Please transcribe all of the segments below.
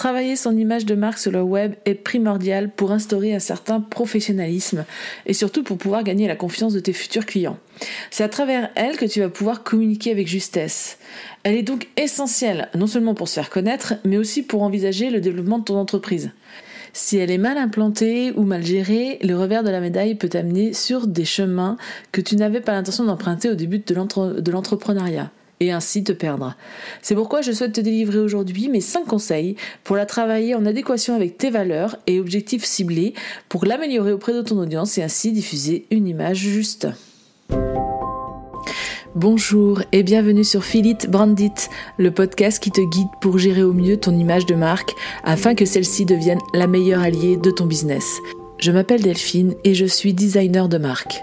Travailler son image de marque sur le web est primordial pour instaurer un certain professionnalisme et surtout pour pouvoir gagner la confiance de tes futurs clients. C'est à travers elle que tu vas pouvoir communiquer avec justesse. Elle est donc essentielle, non seulement pour se faire connaître, mais aussi pour envisager le développement de ton entreprise. Si elle est mal implantée ou mal gérée, le revers de la médaille peut t'amener sur des chemins que tu n'avais pas l'intention d'emprunter au début de l'entrepreneuriat et ainsi te perdre. C'est pourquoi je souhaite te délivrer aujourd'hui mes 5 conseils pour la travailler en adéquation avec tes valeurs et objectifs ciblés pour l'améliorer auprès de ton audience et ainsi diffuser une image juste. Bonjour et bienvenue sur Filit Brandit, le podcast qui te guide pour gérer au mieux ton image de marque afin que celle-ci devienne la meilleure alliée de ton business. Je m'appelle Delphine et je suis designer de marque.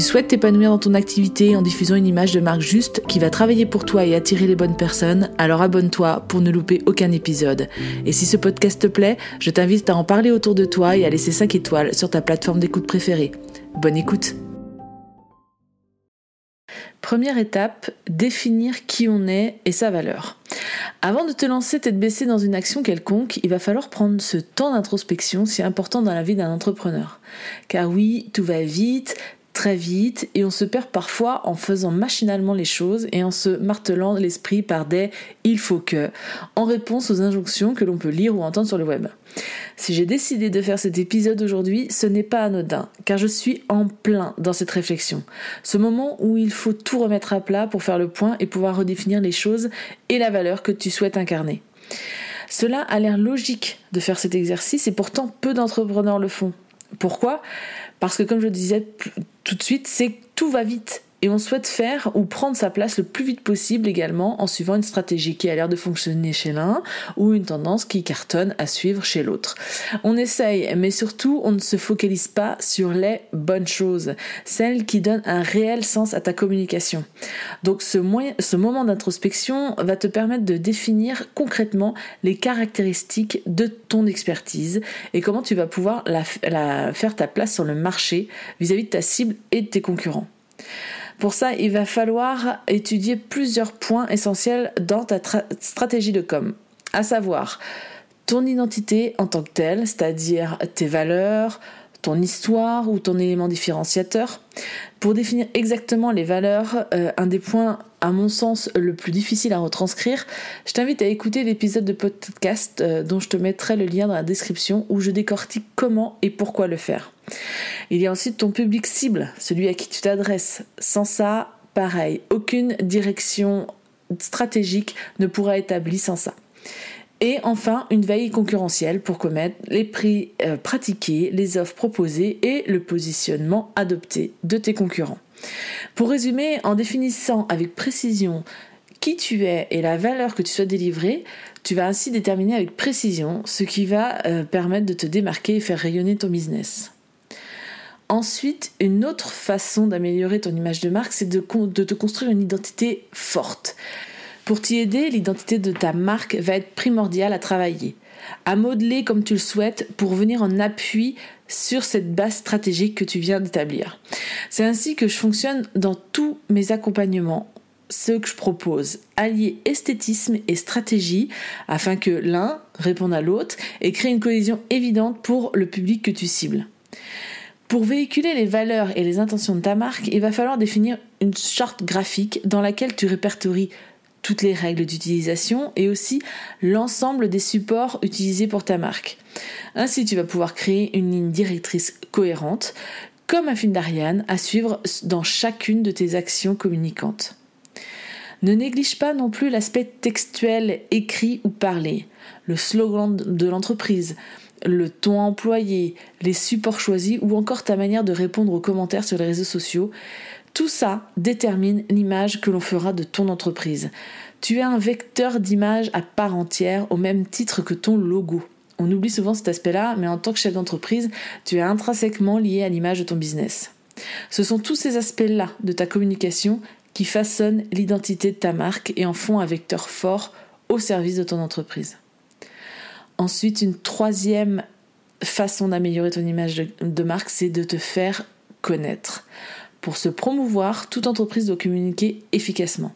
souhaites t'épanouir dans ton activité en diffusant une image de marque juste qui va travailler pour toi et attirer les bonnes personnes, alors abonne-toi pour ne louper aucun épisode. Et si ce podcast te plaît, je t'invite à en parler autour de toi et à laisser 5 étoiles sur ta plateforme d'écoute préférée. Bonne écoute Première étape, définir qui on est et sa valeur. Avant de te lancer tête baissée dans une action quelconque, il va falloir prendre ce temps d'introspection si important dans la vie d'un entrepreneur. Car oui, tout va vite, très vite et on se perd parfois en faisant machinalement les choses et en se martelant l'esprit par des il faut que en réponse aux injonctions que l'on peut lire ou entendre sur le web. Si j'ai décidé de faire cet épisode aujourd'hui, ce n'est pas anodin, car je suis en plein dans cette réflexion. Ce moment où il faut tout remettre à plat pour faire le point et pouvoir redéfinir les choses et la valeur que tu souhaites incarner. Cela a l'air logique de faire cet exercice et pourtant peu d'entrepreneurs le font. Pourquoi? Parce que comme je le disais tout de suite, c'est tout va vite et on souhaite faire ou prendre sa place le plus vite possible également en suivant une stratégie qui a l'air de fonctionner chez l'un ou une tendance qui cartonne à suivre chez l'autre. On essaye, mais surtout on ne se focalise pas sur les bonnes choses, celles qui donnent un réel sens à ta communication. Donc ce, ce moment d'introspection va te permettre de définir concrètement les caractéristiques de ton expertise et comment tu vas pouvoir faire ta place sur le marché vis à -vis de ta cible et de tes concurrents. Pour ça, il va falloir étudier plusieurs points essentiels dans ta stratégie de com, à savoir ton identité en tant que telle, c'est-à-dire tes valeurs, ton histoire ou ton élément différenciateur. Pour définir exactement les valeurs, euh, un des points à mon sens le plus difficile à retranscrire, je t'invite à écouter l'épisode de podcast euh, dont je te mettrai le lien dans la description où je décortique comment et pourquoi le faire. Il y a ensuite ton public cible, celui à qui tu t'adresses. Sans ça, pareil, aucune direction stratégique ne pourra être établie sans ça. Et enfin, une veille concurrentielle pour commettre les prix euh, pratiqués, les offres proposées et le positionnement adopté de tes concurrents. Pour résumer, en définissant avec précision qui tu es et la valeur que tu souhaites délivrer, tu vas ainsi déterminer avec précision ce qui va euh, permettre de te démarquer et faire rayonner ton business. Ensuite, une autre façon d'améliorer ton image de marque, c'est de, de te construire une identité forte. Pour t'y aider, l'identité de ta marque va être primordiale à travailler, à modeler comme tu le souhaites pour venir en appui sur cette base stratégique que tu viens d'établir. C'est ainsi que je fonctionne dans tous mes accompagnements ce que je propose, allier esthétisme et stratégie afin que l'un réponde à l'autre et crée une cohésion évidente pour le public que tu cibles. Pour véhiculer les valeurs et les intentions de ta marque, il va falloir définir une charte graphique dans laquelle tu répertories toutes les règles d'utilisation et aussi l'ensemble des supports utilisés pour ta marque. Ainsi, tu vas pouvoir créer une ligne directrice cohérente, comme un film d'Ariane à suivre dans chacune de tes actions communicantes. Ne néglige pas non plus l'aspect textuel, écrit ou parlé, le slogan de l'entreprise, le ton employé, les supports choisis ou encore ta manière de répondre aux commentaires sur les réseaux sociaux. Tout ça détermine l'image que l'on fera de ton entreprise. Tu es un vecteur d'image à part entière au même titre que ton logo. On oublie souvent cet aspect-là, mais en tant que chef d'entreprise, tu es intrinsèquement lié à l'image de ton business. Ce sont tous ces aspects-là de ta communication qui façonnent l'identité de ta marque et en font un vecteur fort au service de ton entreprise. Ensuite, une troisième façon d'améliorer ton image de, marque, c'est de te faire connaître. Pour se promouvoir, toute entreprise doit communiquer efficacement.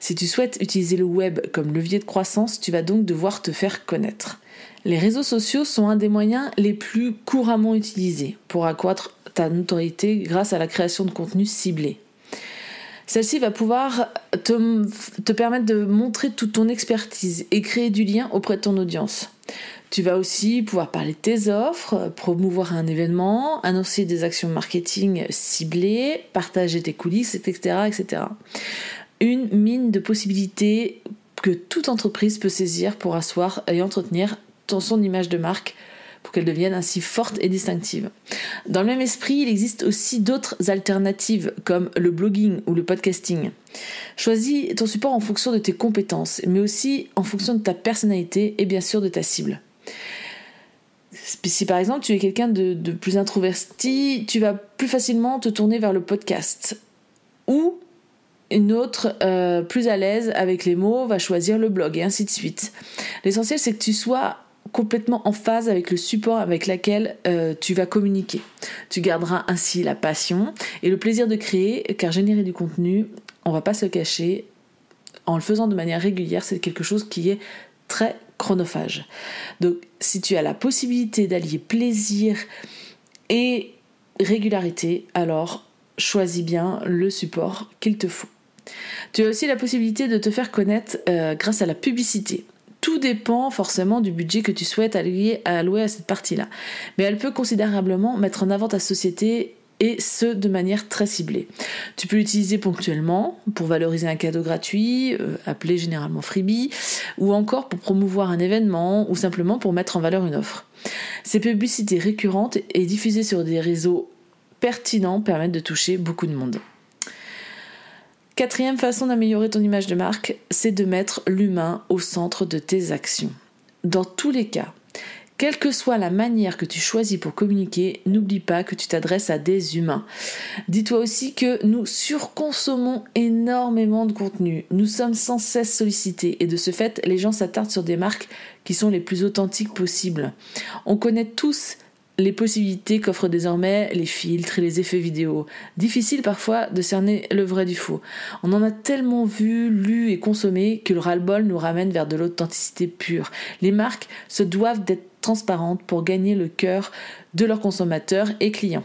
Si tu souhaites utiliser le web comme levier de croissance, tu vas donc devoir te faire connaître. Les réseaux sociaux sont un des moyens les plus couramment utilisés pour accroître ta notoriété grâce à la création de contenu ciblé. Celle-ci va pouvoir te, te, permettre de montrer toute ton expertise et créer du lien auprès de ton audience. Tu vas aussi pouvoir parler de tes offres, promouvoir un événement, annoncer des actions marketing ciblées, partager tes coulisses, etc. etc. Une mine de possibilités que toute entreprise peut saisir pour asseoir et entretenir son image de marque pour qu'elle devienne ainsi forte et distinctive. Dans le même esprit, il existe aussi d'autres alternatives comme le blogging ou le podcasting. Choisis ton support en fonction de tes compétences, mais aussi en fonction de ta personnalité et bien sûr de ta cible. Si par exemple tu es quelqu'un de, plus introverti, tu vas plus facilement te tourner vers le podcast. Ou une autre, euh, plus à l'aise avec les mots, va choisir le blog et ainsi de suite. L'essentiel c'est que tu sois complètement en phase avec le support avec lequel euh, tu vas communiquer. Tu garderas ainsi la passion et le plaisir de créer, car générer du contenu, on va pas se cacher, en le faisant de manière régulière, c'est quelque chose qui est très chronophage. Donc si tu as la possibilité d'allier plaisir et régularité, alors choisis bien le support qu'il te faut. Tu as aussi la possibilité de te faire connaître euh, grâce à la publicité. Tout dépend forcément du budget que tu souhaites allouer, allouer à cette partie-là. Mais elle peut considérablement mettre en avant ta société et ce de manière très ciblée. Tu peux l'utiliser ponctuellement pour valoriser un cadeau gratuit, euh, appelé généralement freebie, ou encore pour promouvoir un événement ou simplement pour mettre en valeur une offre. Ces publicités récurrentes et diffusées sur des réseaux pertinents permettent de toucher beaucoup de monde. Quatrième façon d'améliorer ton image de marque, c'est de mettre l'humain au centre de tes actions. Dans tous les cas, quelle que soit la manière que tu choisis pour communiquer, n'oublie pas que tu t'adresses à des humains. Dis-toi aussi que nous surconsommons énormément de contenu. Nous sommes sans cesse sollicités et de ce fait, les gens s'attardent sur des marques qui sont les plus authentiques possibles. On connaît tous les possibilités qu'offrent désormais les filtres et les effets vidéo. Difficile parfois de cerner le vrai du faux. On en a tellement vu, lu et consommé que le ras-le-bol nous ramène vers de l'authenticité pure. Les marques se doivent d'être transparentes pour gagner le cœur de leurs consommateurs et clients.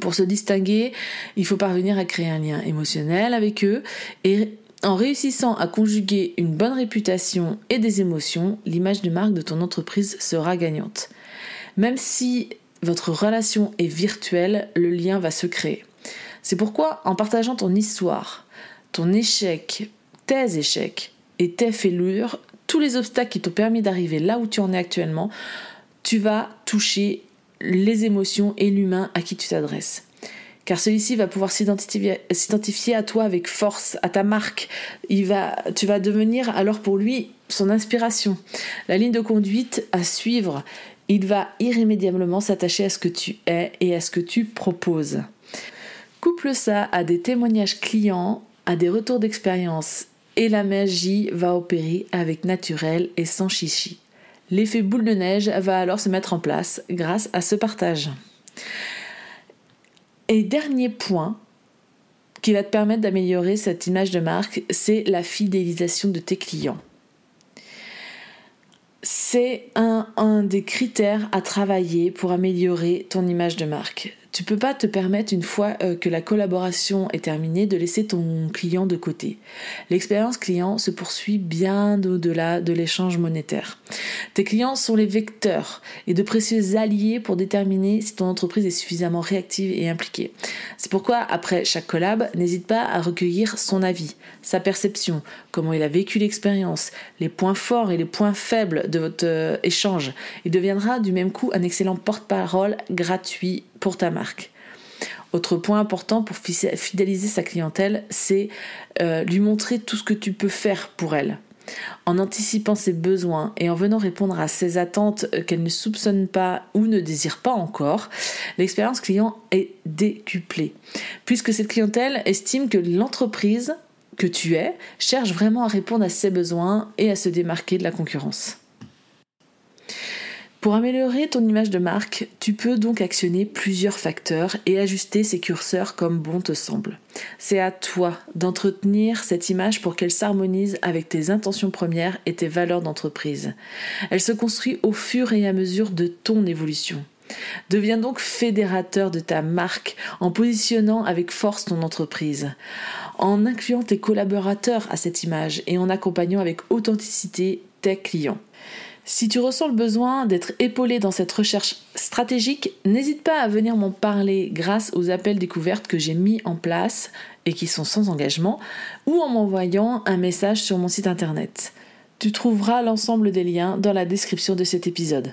Pour se distinguer, il faut parvenir à créer un lien émotionnel avec eux et en réussissant à conjuguer une bonne réputation et des émotions, l'image de marque de ton entreprise sera gagnante. Même si votre relation est virtuelle, le lien va se créer. C'est pourquoi en partageant ton histoire, ton échec, tes échecs et tes fêlures, tous les obstacles qui t'ont permis d'arriver là où tu en es actuellement, tu vas toucher les émotions et l'humain à qui tu t'adresses. Car celui-ci va pouvoir s'identifier à toi avec force, à ta marque. Il va, tu vas devenir alors pour lui son inspiration, la ligne de conduite à suivre il va irrémédiablement s'attacher à ce que tu es et à ce que tu proposes. Couple ça à des témoignages clients, à des retours d'expérience et la magie va opérer avec naturel et sans chichi. L'effet boule de neige va alors se mettre en place grâce à ce partage. Et dernier point qui va te permettre d'améliorer cette image de marque, c'est la fidélisation de tes clients c'est un, un, des critères à travailler pour améliorer ton image de marque. Tu peux pas te permettre une fois euh, que la collaboration est terminée de laisser ton client de côté. L'expérience client se poursuit bien au-delà de l'échange monétaire. Tes clients sont les vecteurs et de précieux alliés pour déterminer si ton entreprise est suffisamment réactive et impliquée. C'est pourquoi après chaque collab, n'hésite pas à recueillir son avis, sa perception, comment il a vécu l'expérience, les points forts et les points faibles de votre euh, échange. Il deviendra du même coup un excellent porte-parole gratuit pour ta marque. Autre point important pour fidéliser sa clientèle, c'est euh, lui montrer tout ce que tu peux faire pour elle. En anticipant ses besoins et en venant répondre à ses attentes qu'elle ne soupçonne pas ou ne désire pas encore, l'expérience client est décuplée. Puisque cette clientèle estime que l'entreprise que tu es cherche vraiment à répondre à ses besoins et à se démarquer de la concurrence. Pour améliorer ton image de marque, tu peux donc actionner plusieurs facteurs et ajuster ces curseurs comme bon te semble. C'est à toi d'entretenir cette image pour qu'elle s'harmonise avec tes intentions premières et tes valeurs d'entreprise. Elle se construit au fur et à mesure de ton évolution. Deviens donc fédérateur de ta marque en positionnant avec force ton entreprise, en incluant tes collaborateurs à cette image et en accompagnant avec authenticité tes clients. Si tu ressens le besoin d'être épaulé dans cette recherche stratégique, n'hésite pas à venir m'en parler grâce aux appels découvertes que j'ai mis en place et qui sont sans engagement, ou en m'envoyant un message sur mon site internet. Tu trouveras l'ensemble des liens dans la description de cet épisode.